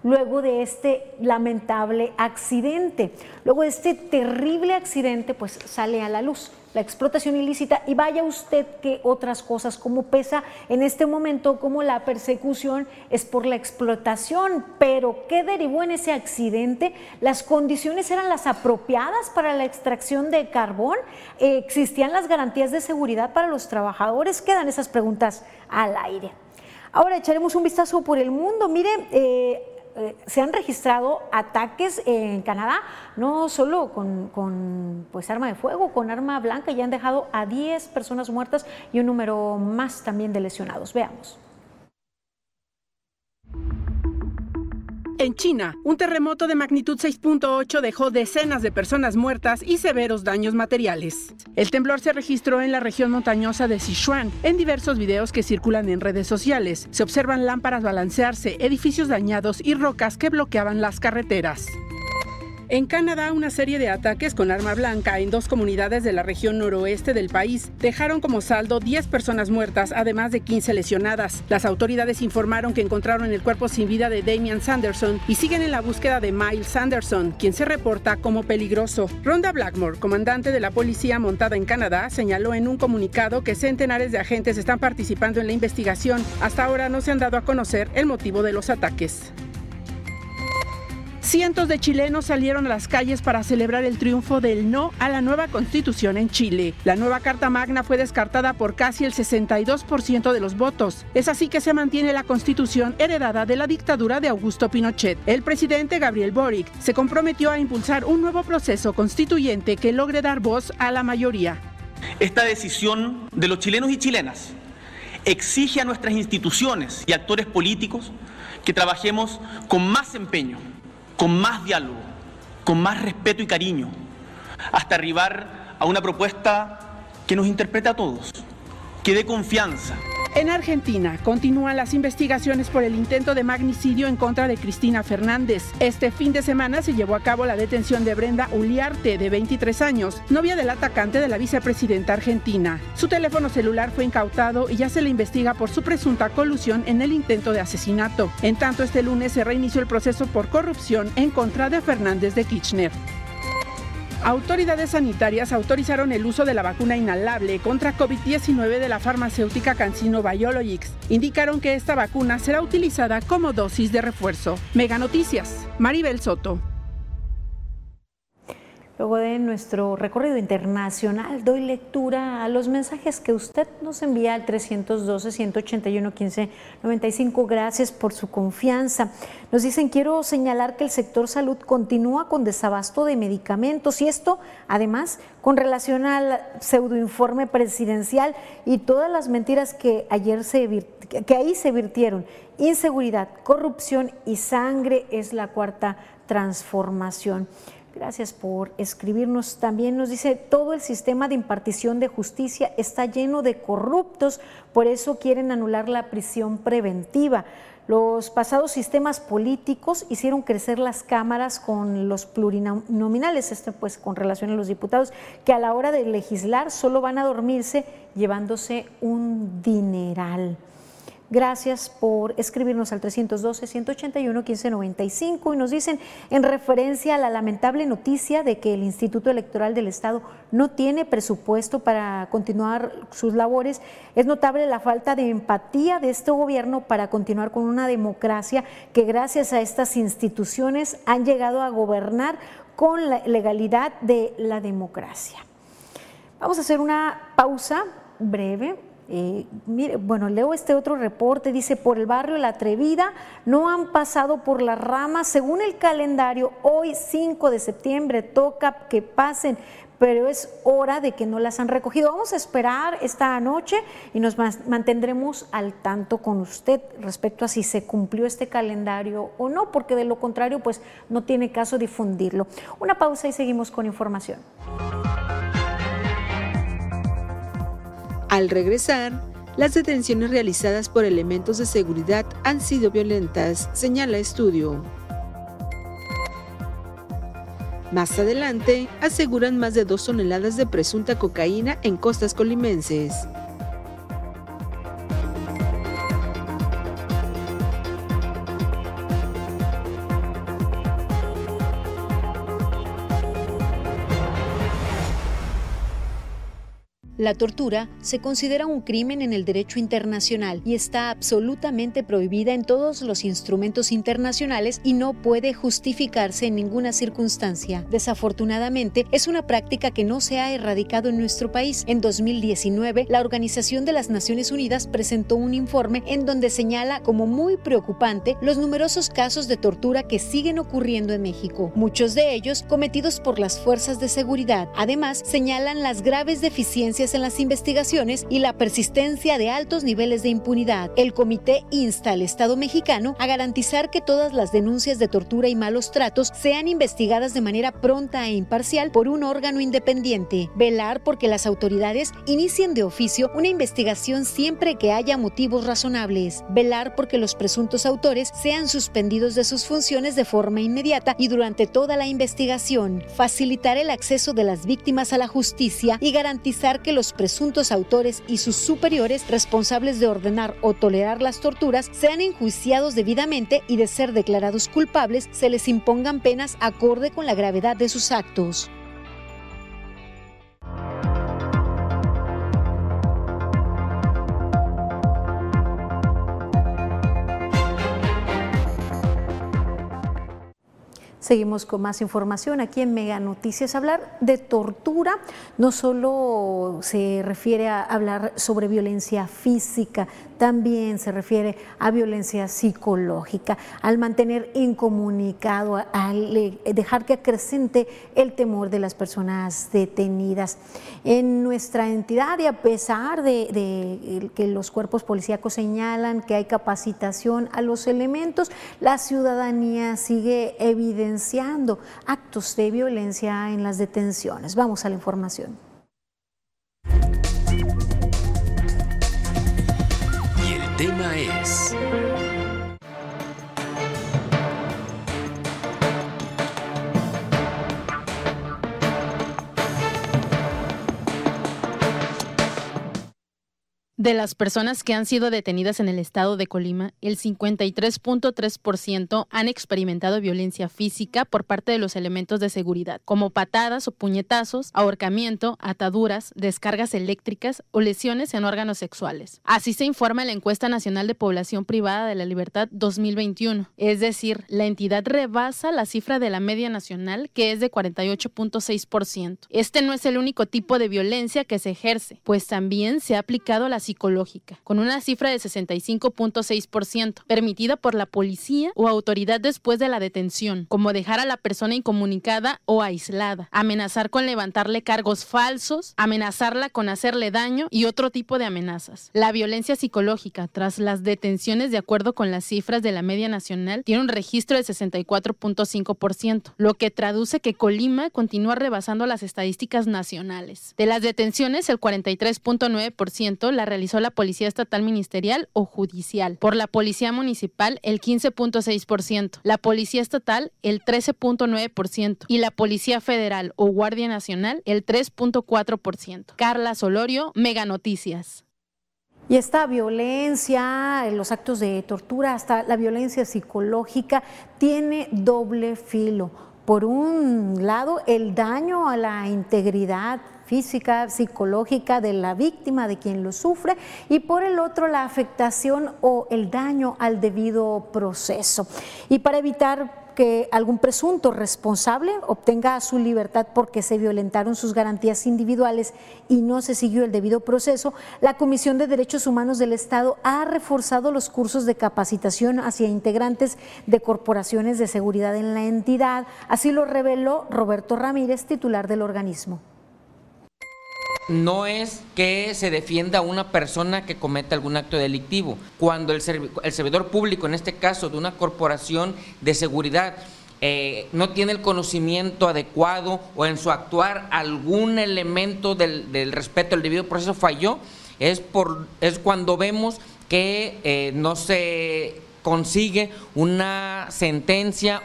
luego de este lamentable accidente. Luego de este terrible accidente, pues sale a la luz la explotación ilícita y vaya usted que otras cosas, como pesa en este momento, como la persecución es por la explotación, pero ¿qué derivó en ese accidente? ¿Las condiciones eran las apropiadas para la extracción de carbón? ¿Existían las garantías de seguridad para los trabajadores? Quedan esas preguntas al aire. Ahora echaremos un vistazo por el mundo. Mire, eh, eh, se han registrado ataques en Canadá, no solo con, pues, arma de fuego, con arma blanca, y han dejado a 10 personas muertas y un número más también de lesionados. Veamos. En China, un terremoto de magnitud 6.8 dejó decenas de personas muertas y severos daños materiales. El temblor se registró en la región montañosa de Sichuan. En diversos videos que circulan en redes sociales, se observan lámparas balancearse, edificios dañados y rocas que bloqueaban las carreteras. En Canadá, una serie de ataques con arma blanca en dos comunidades de la región noroeste del país dejaron como saldo 10 personas muertas, además de 15 lesionadas. Las autoridades informaron que encontraron el cuerpo sin vida de Damian Sanderson y siguen en la búsqueda de Miles Sanderson, quien se reporta como peligroso. Ronda Blackmore, comandante de la policía montada en Canadá, señaló en un comunicado que centenares de agentes están participando en la investigación. Hasta ahora no se han dado a conocer el motivo de los ataques. Cientos de chilenos salieron a las calles para celebrar el triunfo del no a la nueva constitución en Chile. La nueva Carta Magna fue descartada por casi el 62% de los votos. Es así que se mantiene la constitución heredada de la dictadura de Augusto Pinochet. El presidente Gabriel Boric se comprometió a impulsar un nuevo proceso constituyente que logre dar voz a la mayoría. Esta decisión de los chilenos y chilenas exige a nuestras instituciones y actores políticos que trabajemos con más empeño con más diálogo, con más respeto y cariño, hasta arribar a una propuesta que nos interprete a todos, que dé confianza. En Argentina continúan las investigaciones por el intento de magnicidio en contra de Cristina Fernández. Este fin de semana se llevó a cabo la detención de Brenda Uliarte, de 23 años, novia del atacante de la vicepresidenta argentina. Su teléfono celular fue incautado y ya se le investiga por su presunta colusión en el intento de asesinato. En tanto, este lunes se reinició el proceso por corrupción en contra de Fernández de Kirchner. Autoridades sanitarias autorizaron el uso de la vacuna inhalable contra COVID-19 de la farmacéutica CanSino Biologics. Indicaron que esta vacuna será utilizada como dosis de refuerzo. Mega Noticias, Maribel Soto. Luego de nuestro recorrido internacional, doy lectura a los mensajes que usted nos envía al 312-181-1595. Gracias por su confianza. Nos dicen, quiero señalar que el sector salud continúa con desabasto de medicamentos y esto, además, con relación al pseudoinforme presidencial y todas las mentiras que ayer se que ahí se virtieron. Inseguridad, corrupción y sangre es la cuarta transformación. Gracias por escribirnos. También nos dice, todo el sistema de impartición de justicia está lleno de corruptos, por eso quieren anular la prisión preventiva. Los pasados sistemas políticos hicieron crecer las cámaras con los plurinominales, esto pues con relación a los diputados, que a la hora de legislar solo van a dormirse llevándose un dineral. Gracias por escribirnos al 312-181-1595 y nos dicen en referencia a la lamentable noticia de que el Instituto Electoral del Estado no tiene presupuesto para continuar sus labores, es notable la falta de empatía de este gobierno para continuar con una democracia que gracias a estas instituciones han llegado a gobernar con la legalidad de la democracia. Vamos a hacer una pausa breve eh, mire, bueno, leo este otro reporte, dice, por el barrio La Atrevida no han pasado por las ramas, según el calendario, hoy 5 de septiembre toca que pasen, pero es hora de que no las han recogido. Vamos a esperar esta noche y nos mantendremos al tanto con usted respecto a si se cumplió este calendario o no, porque de lo contrario, pues no tiene caso difundirlo. Una pausa y seguimos con información. Al regresar, las detenciones realizadas por elementos de seguridad han sido violentas, señala estudio. Más adelante, aseguran más de dos toneladas de presunta cocaína en costas colimenses. La tortura se considera un crimen en el derecho internacional y está absolutamente prohibida en todos los instrumentos internacionales y no puede justificarse en ninguna circunstancia. Desafortunadamente, es una práctica que no se ha erradicado en nuestro país. En 2019, la Organización de las Naciones Unidas presentó un informe en donde señala como muy preocupante los numerosos casos de tortura que siguen ocurriendo en México, muchos de ellos cometidos por las fuerzas de seguridad. Además, señalan las graves deficiencias en las investigaciones y la persistencia de altos niveles de impunidad. El comité insta al Estado mexicano a garantizar que todas las denuncias de tortura y malos tratos sean investigadas de manera pronta e imparcial por un órgano independiente. Velar porque las autoridades inicien de oficio una investigación siempre que haya motivos razonables. Velar porque los presuntos autores sean suspendidos de sus funciones de forma inmediata y durante toda la investigación. Facilitar el acceso de las víctimas a la justicia y garantizar que los presuntos autores y sus superiores responsables de ordenar o tolerar las torturas sean enjuiciados debidamente y de ser declarados culpables se les impongan penas acorde con la gravedad de sus actos. Seguimos con más información aquí en Mega Noticias. Hablar de tortura no solo se refiere a hablar sobre violencia física, también se refiere a violencia psicológica, al mantener incomunicado, al eh, dejar que acrecente el temor de las personas detenidas. En nuestra entidad, y a pesar de, que los cuerpos policíacos señalan que hay capacitación a los elementos, la ciudadanía sigue evidenciando actos de violencia en las detenciones. Vamos a la información. Tema De las personas que han sido detenidas en el estado de Colima, el 53.3% han experimentado violencia física por parte de los elementos de seguridad, como patadas o puñetazos, ahorcamiento, ataduras, descargas eléctricas o lesiones en órganos sexuales. Así se informa en la encuesta nacional de población privada de la libertad 2021. Es decir, la entidad rebasa la cifra de la media nacional, que es de 48.6%. Este no es el único tipo de violencia que se ejerce, pues también se ha aplicado la psicológica, con una cifra de 65.6%, permitida por la policía o autoridad después de la detención, como dejar a la persona incomunicada o aislada, amenazar con levantarle cargos falsos, amenazarla con hacerle daño y otro tipo de amenazas. La violencia psicológica, tras las detenciones de acuerdo con las cifras de la media nacional, tiene un registro de 64.5%, lo que traduce que Colima continúa rebasando las estadísticas nacionales. De las detenciones, el 43.9% la realizó la Policía Estatal Ministerial o Judicial. Por la Policía Municipal, el 15.6%. La Policía Estatal, el 13.9%. Y la Policía Federal o Guardia Nacional, el 3.4%. Carla Solorio, Mega Noticias. Y esta violencia, los actos de tortura, hasta la violencia psicológica, tiene doble filo. Por un lado, el daño a la integridad física, psicológica de la víctima, de quien lo sufre, y por el otro la afectación o el daño al debido proceso. Y para evitar que algún presunto responsable obtenga su libertad porque se violentaron sus garantías individuales y no se siguió el debido proceso, la Comisión de Derechos Humanos del Estado ha reforzado los cursos de capacitación hacia integrantes de corporaciones de seguridad en la entidad. Así lo reveló Roberto Ramírez, titular del organismo no es que se defienda a una persona que cometa algún acto delictivo. Cuando el, servidor público, en este caso de una corporación de seguridad, eh, no tiene el conocimiento adecuado o en su actuar algún elemento del, respeto al debido proceso falló, es, por, es cuando vemos que eh, no se consigue una sentencia.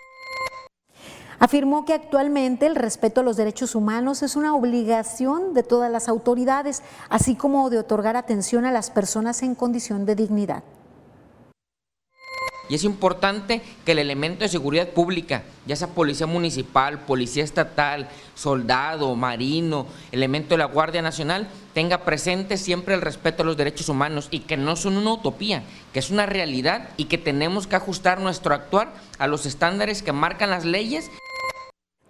Afirmó que actualmente el respeto a los derechos humanos es una obligación de todas las autoridades, así como de otorgar atención a las personas en condición de dignidad. Y es importante que el elemento de seguridad pública, ya sea policía municipal, policía estatal, soldado, marino, elemento de la Guardia Nacional, tenga presente siempre el respeto a los derechos humanos y que no son una utopía, que es una realidad y que tenemos que ajustar nuestro actuar a los estándares que marcan las leyes.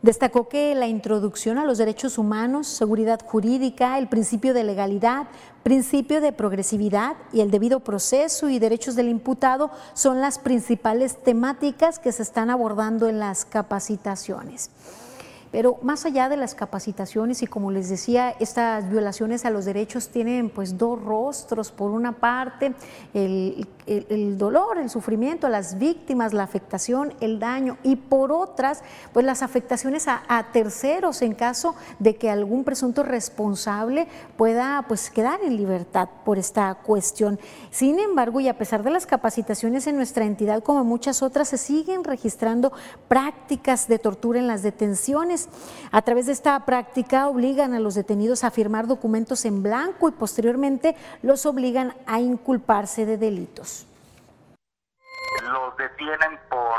Destacó que la introducción a los derechos humanos, seguridad jurídica, el principio de legalidad, principio de progresividad y el debido proceso y derechos del imputado son las principales temáticas que se están abordando en las capacitaciones. Pero más allá de las capacitaciones y como les decía, estas violaciones a los derechos tienen pues dos rostros. Por una parte, el, dolor, el sufrimiento las víctimas, la afectación, el daño y por otras, pues las afectaciones a, terceros en caso de que algún presunto responsable pueda pues quedar en libertad por esta cuestión. Sin embargo, y a pesar de las capacitaciones en nuestra entidad, como muchas otras, se siguen registrando prácticas de tortura en las detenciones a través de esta práctica obligan a los detenidos a firmar documentos en blanco y posteriormente los obligan a inculparse de delitos. Los detienen por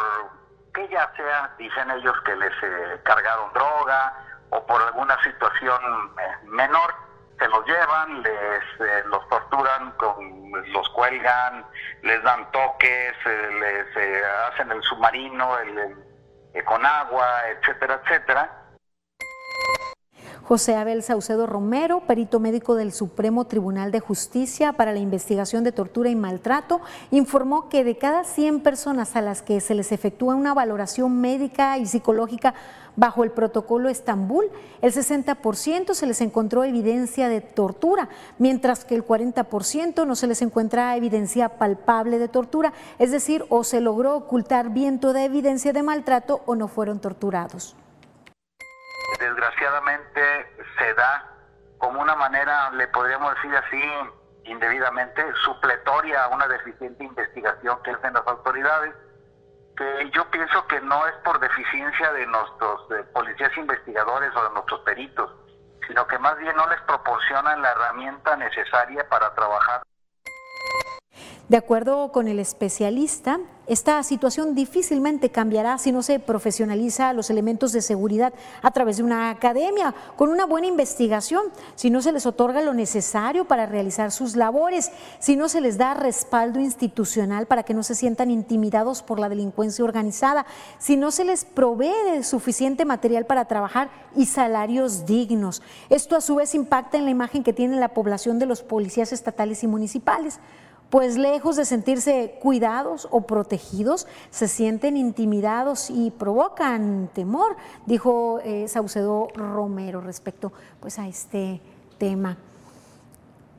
que ya sea, dicen ellos, que les eh, cargaron droga o por alguna situación eh, menor, se los llevan, les eh, los torturan, los cuelgan, les dan toques, les hacen el submarino, el eh, con agua, etcétera, etcétera. José Abel Saucedo Romero, perito médico del Supremo Tribunal de Justicia para la investigación de tortura y maltrato, informó que de cada 100 personas a las que se les efectúa una valoración médica y psicológica bajo el protocolo Estambul, el 60% se les encontró evidencia de tortura, mientras que el 40% no se les encuentra evidencia palpable de tortura, es decir, o se logró ocultar bien toda evidencia de maltrato o no fueron torturados desgraciadamente se da como una manera, le podríamos decir así, indebidamente, supletoria a una deficiente investigación que hacen las autoridades, que yo pienso que no es por deficiencia de nuestros policías investigadores o de nuestros peritos, sino que más bien no les proporcionan la herramienta necesaria para trabajar. De acuerdo con el especialista, esta situación difícilmente cambiará si no se profesionaliza los elementos de seguridad a través de una academia, con una buena investigación, si no se les otorga lo necesario para realizar sus labores, si no se les da respaldo institucional para que no se sientan intimidados por la delincuencia organizada, si no se les provee de suficiente material para trabajar y salarios dignos. Esto a su vez impacta en la imagen que tiene la población de los policías estatales y municipales pues lejos de sentirse cuidados o protegidos, se sienten intimidados y provocan temor, dijo eh, Saucedo Romero respecto pues, a este tema.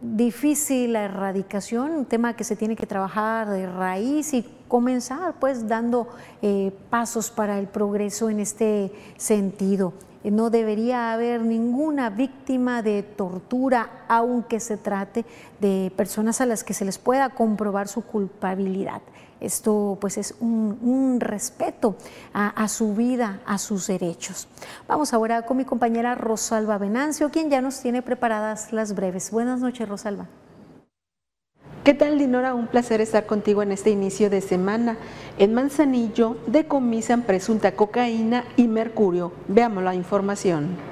Difícil la erradicación, un tema que se tiene que trabajar de raíz y comenzar pues dando eh, pasos para el progreso en este sentido. No debería haber ninguna víctima de tortura, aunque se trate de personas a las que se les pueda comprobar su culpabilidad. Esto pues es un, respeto a, a, su vida, a sus derechos. Vamos ahora con mi compañera Rosalba Venancio, quien ya nos tiene preparadas las breves. Buenas noches, Rosalba. ¿Qué tal, Dinora? Un placer estar contigo en este inicio de semana. En Manzanillo decomisan presunta cocaína y mercurio. Veamos la información.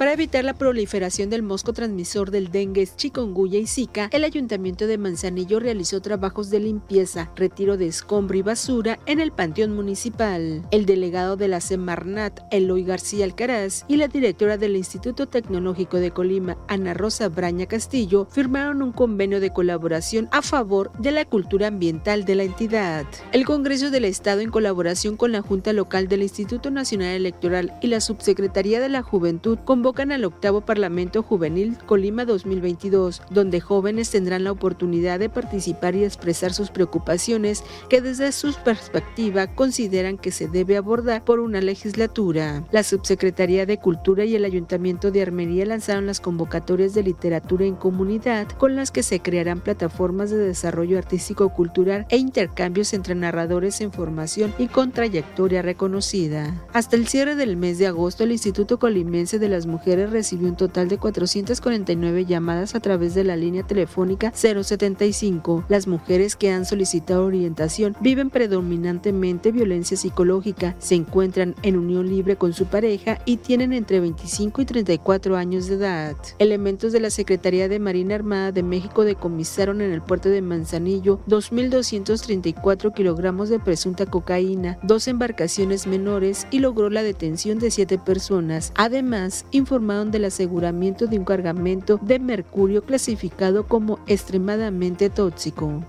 Para evitar la proliferación del mosco transmisor del dengue, chikungunya y zika, el Ayuntamiento de Manzanillo realizó trabajos de limpieza, retiro de escombro y basura en el panteón municipal. El delegado de la Semarnat, Eloy García Alcaraz, y la directora del Instituto Tecnológico de Colima, Ana Rosa Braña Castillo, firmaron un convenio de colaboración a favor de la cultura ambiental de la entidad. El Congreso del Estado, en colaboración con la Junta Local del Instituto Nacional Electoral y la Subsecretaría de la Juventud, convocó convocan al octavo Parlamento Juvenil Colima 2022, donde jóvenes tendrán la oportunidad de participar y expresar sus preocupaciones que desde su perspectiva consideran que se debe abordar por una legislatura. La Subsecretaría de Cultura y el Ayuntamiento de Armería lanzaron las convocatorias de literatura en comunidad con las que se crearán plataformas de desarrollo artístico-cultural e intercambios entre narradores en formación y con trayectoria reconocida. Hasta el cierre del mes de agosto, el Instituto Colimense de las Mujeres recibió un total de 449 llamadas a través de la línea telefónica 075. Las mujeres que han solicitado orientación viven predominantemente violencia psicológica, se encuentran en unión libre con su pareja y tienen entre 25 y 34 años de edad. Elementos de la Secretaría de Marina Armada de México decomisaron en el puerto de Manzanillo 2.234 kilogramos de presunta cocaína, dos embarcaciones menores y logró la detención de siete personas. Además, informaron del aseguramiento de un cargamento de mercurio clasificado como extremadamente tóxico.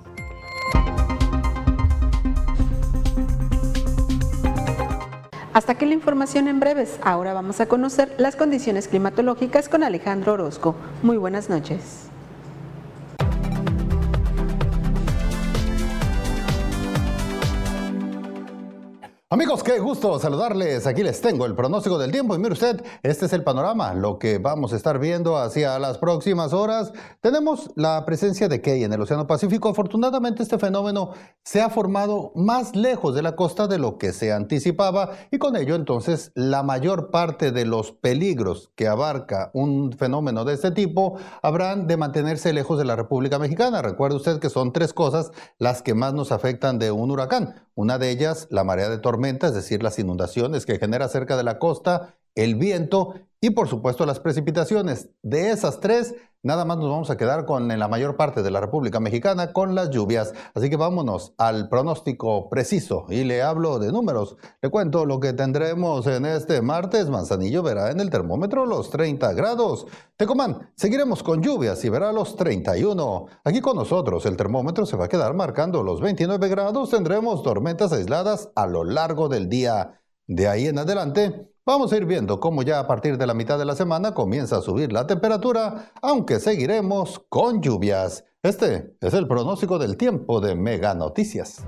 Hasta aquí la información en breves. Ahora vamos a conocer las condiciones climatológicas con Alejandro Orozco. Muy buenas noches. Amigos, qué gusto saludarles. Aquí les tengo el pronóstico del tiempo y mire usted, este es el panorama, lo que vamos a estar viendo hacia las próximas horas. Tenemos la presencia de Key en el Océano Pacífico. Afortunadamente este fenómeno se ha formado más lejos de la costa de lo que se anticipaba y con ello entonces la mayor parte de los peligros que abarca un fenómeno de este tipo habrán de mantenerse lejos de la República Mexicana. Recuerde usted que son tres cosas las que más nos afectan de un huracán. Una de ellas, la marea de es decir, las inundaciones que genera cerca de la costa, el viento y por supuesto las precipitaciones. De esas tres, nada más nos vamos a quedar con en la mayor parte de la República Mexicana con las lluvias. Así que vámonos al pronóstico preciso y le hablo de números. Le cuento lo que tendremos en este martes. Manzanillo verá en el termómetro los 30 grados. Tecomán, seguiremos con lluvias y verá los 31. Aquí con nosotros el termómetro se va a quedar marcando los 29 grados. Tendremos tormentas aisladas a lo largo del día. De ahí en adelante, Vamos a ir viendo cómo ya a partir de la mitad de la semana comienza a subir la temperatura, aunque seguiremos con lluvias. Este es el pronóstico del tiempo de Mega Noticias.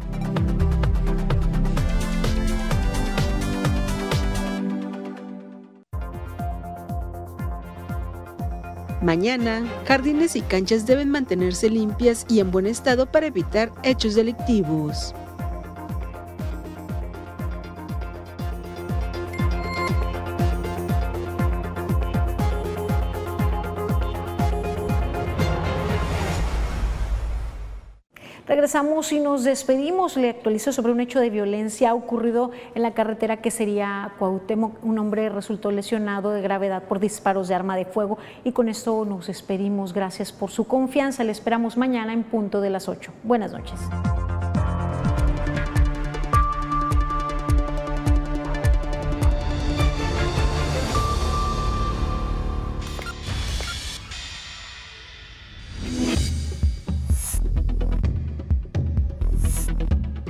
Mañana, jardines y canchas deben mantenerse limpias y en buen estado para evitar hechos delictivos. Regresamos y nos despedimos. Le actualizo sobre un hecho de violencia ocurrido en la carretera que sería Cuauhtémoc. Un hombre resultó lesionado de gravedad por disparos de arma de fuego y con esto nos despedimos. Gracias por su confianza. Le esperamos mañana en punto de las 8. Buenas noches.